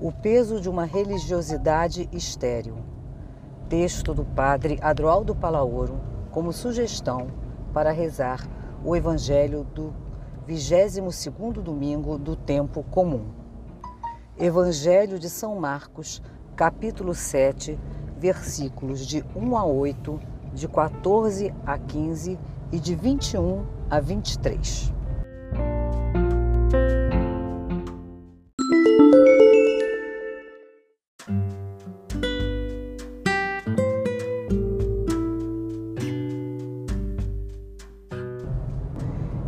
O peso de uma religiosidade estéril. Texto do padre Adroaldo Palaoro como sugestão para rezar o Evangelho do 22º domingo do tempo comum. Evangelho de São Marcos, capítulo 7, versículos de 1 a 8, de 14 a 15 e de 21 a 23.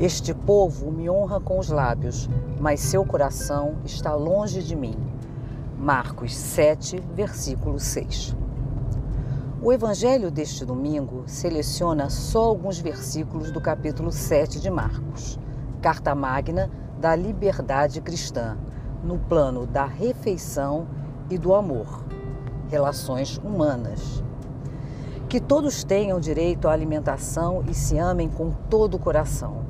Este povo me honra com os lábios, mas seu coração está longe de mim. Marcos 7, versículo 6. O evangelho deste domingo seleciona só alguns versículos do capítulo 7 de Marcos, carta magna da liberdade cristã, no plano da refeição e do amor, relações humanas. Que todos tenham direito à alimentação e se amem com todo o coração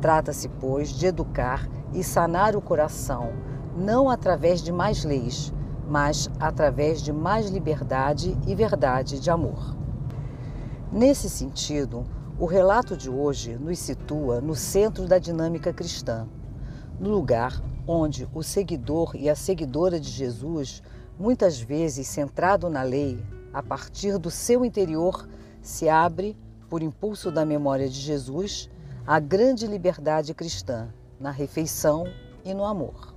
Trata-se, pois, de educar e sanar o coração, não através de mais leis, mas através de mais liberdade e verdade de amor. Nesse sentido, o relato de hoje nos situa no centro da dinâmica cristã, no lugar onde o seguidor e a seguidora de Jesus, muitas vezes centrado na lei, a partir do seu interior, se abre, por impulso da memória de Jesus, a grande liberdade cristã na refeição e no amor.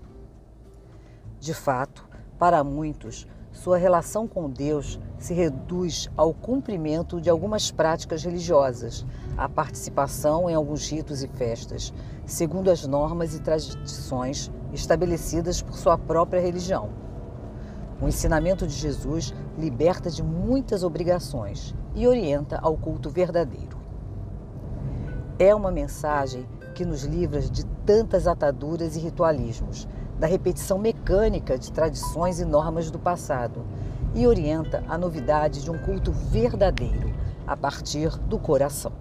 De fato, para muitos, sua relação com Deus se reduz ao cumprimento de algumas práticas religiosas, à participação em alguns ritos e festas, segundo as normas e tradições estabelecidas por sua própria religião. O ensinamento de Jesus liberta de muitas obrigações e orienta ao culto verdadeiro. É uma mensagem que nos livra de tantas ataduras e ritualismos, da repetição mecânica de tradições e normas do passado e orienta a novidade de um culto verdadeiro a partir do coração.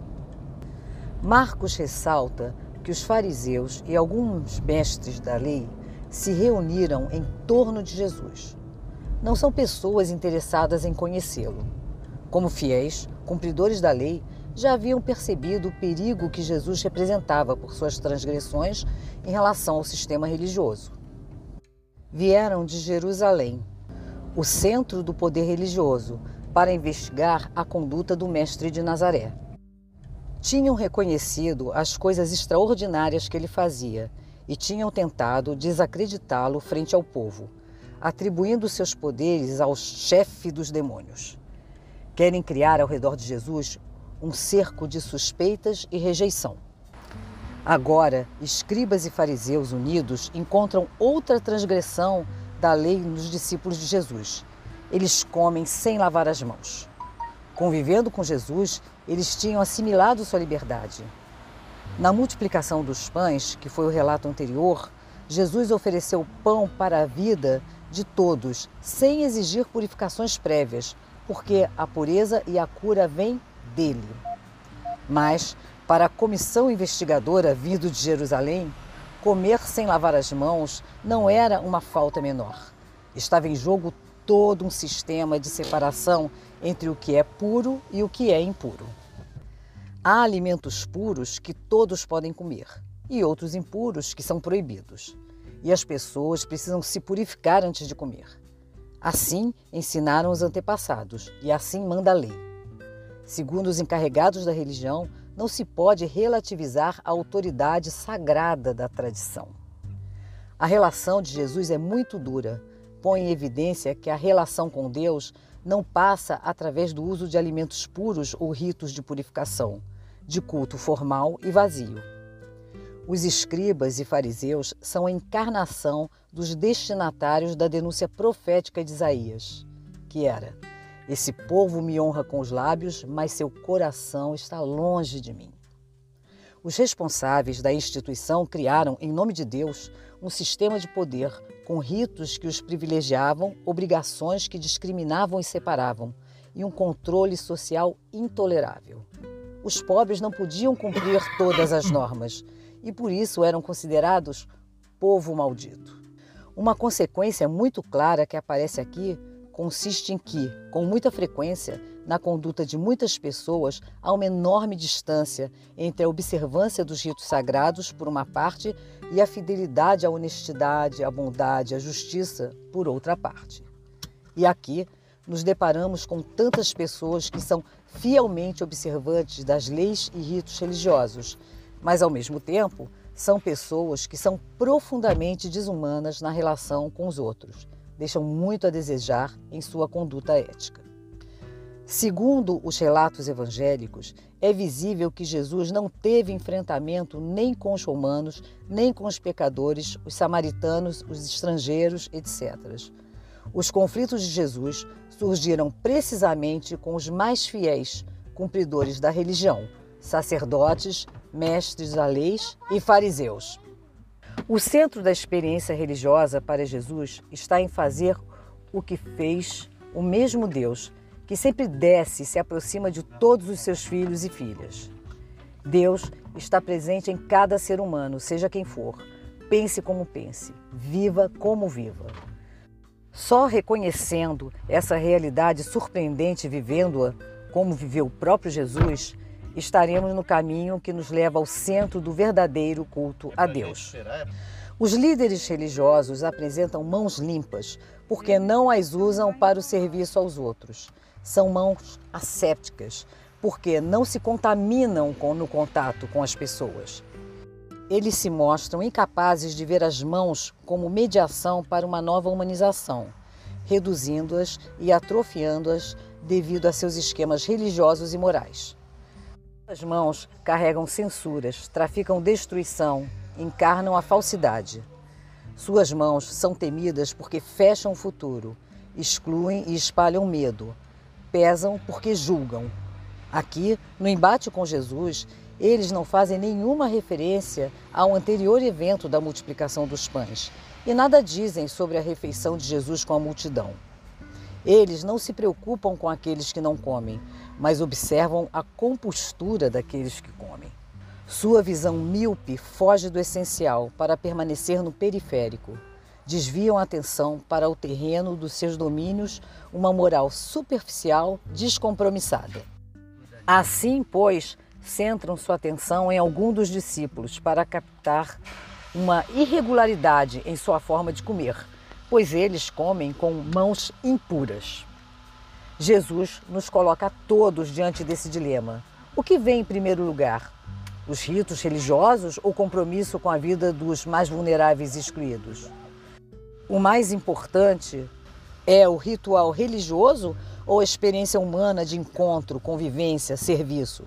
Marcos ressalta que os fariseus e alguns mestres da lei se reuniram em torno de Jesus. Não são pessoas interessadas em conhecê-lo. Como fiéis, cumpridores da lei, já haviam percebido o perigo que Jesus representava por suas transgressões em relação ao sistema religioso. Vieram de Jerusalém, o centro do poder religioso, para investigar a conduta do Mestre de Nazaré. Tinham reconhecido as coisas extraordinárias que ele fazia e tinham tentado desacreditá-lo frente ao povo, atribuindo seus poderes ao chefe dos demônios. Querem criar ao redor de Jesus um cerco de suspeitas e rejeição. Agora, escribas e fariseus unidos encontram outra transgressão da lei nos discípulos de Jesus. Eles comem sem lavar as mãos. Convivendo com Jesus, eles tinham assimilado sua liberdade. Na multiplicação dos pães, que foi o relato anterior, Jesus ofereceu pão para a vida de todos, sem exigir purificações prévias, porque a pureza e a cura vêm dele. Mas, para a comissão investigadora vindo de Jerusalém, comer sem lavar as mãos não era uma falta menor. Estava em jogo todo um sistema de separação entre o que é puro e o que é impuro. Há alimentos puros que todos podem comer e outros impuros que são proibidos. E as pessoas precisam se purificar antes de comer. Assim ensinaram os antepassados e assim manda a lei. Segundo os encarregados da religião, não se pode relativizar a autoridade sagrada da tradição. A relação de Jesus é muito dura, põe em evidência que a relação com Deus não passa através do uso de alimentos puros ou ritos de purificação, de culto formal e vazio. Os escribas e fariseus são a encarnação dos destinatários da denúncia profética de Isaías, que era: esse povo me honra com os lábios, mas seu coração está longe de mim. Os responsáveis da instituição criaram, em nome de Deus, um sistema de poder com ritos que os privilegiavam, obrigações que discriminavam e separavam, e um controle social intolerável. Os pobres não podiam cumprir todas as normas e por isso eram considerados povo maldito. Uma consequência muito clara que aparece aqui consiste em que, com muita frequência, na conduta de muitas pessoas, há uma enorme distância entre a observância dos ritos sagrados, por uma parte, e a fidelidade à honestidade, à bondade, à justiça, por outra parte. E aqui nos deparamos com tantas pessoas que são fielmente observantes das leis e ritos religiosos, mas ao mesmo tempo são pessoas que são profundamente desumanas na relação com os outros, deixam muito a desejar em sua conduta ética. Segundo os relatos evangélicos, é visível que Jesus não teve enfrentamento nem com os romanos, nem com os pecadores, os samaritanos, os estrangeiros, etc. Os conflitos de Jesus surgiram precisamente com os mais fiéis cumpridores da religião, sacerdotes, mestres da lei e fariseus. O centro da experiência religiosa para Jesus está em fazer o que fez o mesmo Deus, que sempre desce e se aproxima de todos os seus filhos e filhas. Deus está presente em cada ser humano, seja quem for. Pense como pense, viva como viva. Só reconhecendo essa realidade surpreendente, vivendo-a como viveu o próprio Jesus, estaremos no caminho que nos leva ao centro do verdadeiro culto a Deus. Os líderes religiosos apresentam mãos limpas porque não as usam para o serviço aos outros. São mãos assépticas porque não se contaminam com, no contato com as pessoas eles se mostram incapazes de ver as mãos como mediação para uma nova humanização, reduzindo-as e atrofiando-as devido a seus esquemas religiosos e morais. As mãos carregam censuras, traficam destruição, encarnam a falsidade. Suas mãos são temidas porque fecham o futuro, excluem e espalham medo, pesam porque julgam. Aqui, no embate com Jesus, eles não fazem nenhuma referência ao anterior evento da multiplicação dos pães e nada dizem sobre a refeição de Jesus com a multidão. Eles não se preocupam com aqueles que não comem, mas observam a compostura daqueles que comem. Sua visão míope foge do essencial para permanecer no periférico. Desviam a atenção para o terreno dos seus domínios, uma moral superficial, descompromissada. Assim, pois, centram sua atenção em algum dos discípulos para captar uma irregularidade em sua forma de comer, pois eles comem com mãos impuras. Jesus nos coloca a todos diante desse dilema. O que vem em primeiro lugar? Os ritos religiosos ou compromisso com a vida dos mais vulneráveis e excluídos? O mais importante é o ritual religioso ou a experiência humana de encontro, convivência, serviço?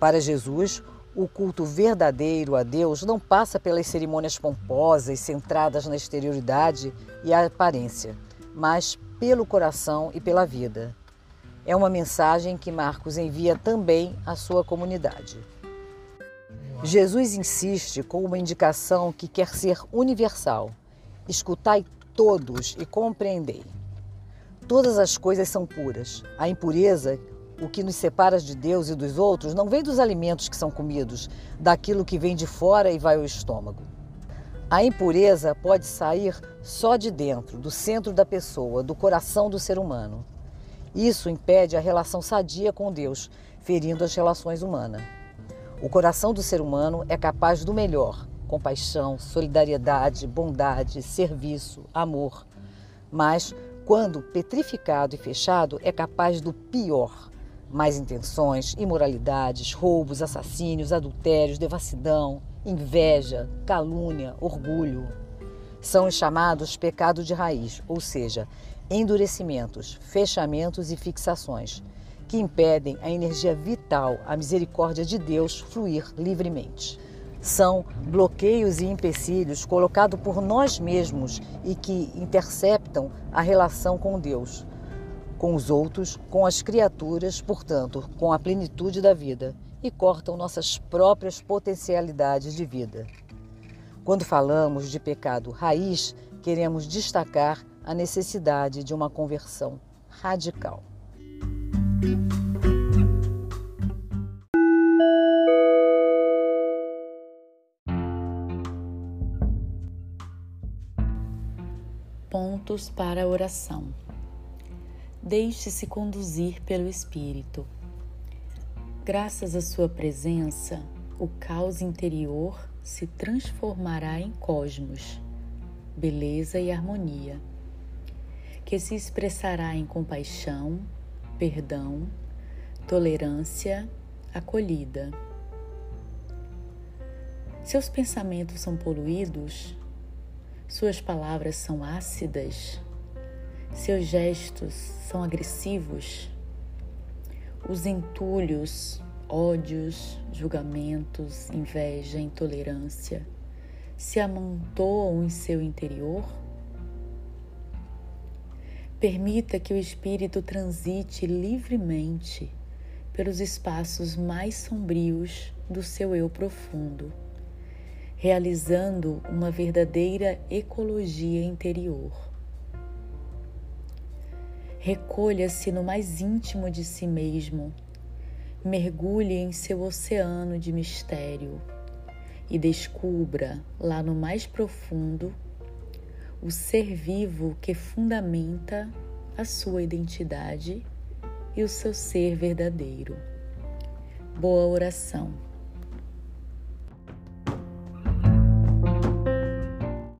Para Jesus, o culto verdadeiro a Deus não passa pelas cerimônias pomposas, centradas na exterioridade e a aparência, mas pelo coração e pela vida. É uma mensagem que Marcos envia também à sua comunidade. Jesus insiste com uma indicação que quer ser universal: escutai todos e compreendei. Todas as coisas são puras. A impureza o que nos separa de Deus e dos outros não vem dos alimentos que são comidos, daquilo que vem de fora e vai ao estômago. A impureza pode sair só de dentro, do centro da pessoa, do coração do ser humano. Isso impede a relação sadia com Deus, ferindo as relações humanas. O coração do ser humano é capaz do melhor: compaixão, solidariedade, bondade, serviço, amor. Mas, quando petrificado e fechado, é capaz do pior: Más intenções, imoralidades, roubos, assassínios, adultérios, devassidão, inveja, calúnia, orgulho. São os chamados pecados de raiz, ou seja, endurecimentos, fechamentos e fixações, que impedem a energia vital, a misericórdia de Deus fluir livremente. São bloqueios e empecilhos colocados por nós mesmos e que interceptam a relação com Deus, com os outros, com as criaturas, portanto, com a plenitude da vida e cortam nossas próprias potencialidades de vida. Quando falamos de pecado raiz, queremos destacar a necessidade de uma conversão radical. Pontos para a oração. Deixe-se conduzir pelo Espírito. Graças à sua presença, o caos interior se transformará em cosmos, beleza e harmonia, que se expressará em compaixão, perdão, tolerância, acolhida. Seus pensamentos são poluídos, suas palavras são ácidas, seus gestos são agressivos, os entulhos, ódios, julgamentos, inveja, intolerância se amontoam em seu interior? Permita que o espírito transite livremente pelos espaços mais sombrios do seu eu profundo realizando uma verdadeira ecologia interior. Recolha-se no mais íntimo de si mesmo, mergulhe em seu oceano de mistério e descubra lá no mais profundo o ser vivo que fundamenta a sua identidade e o seu ser verdadeiro. Boa oração.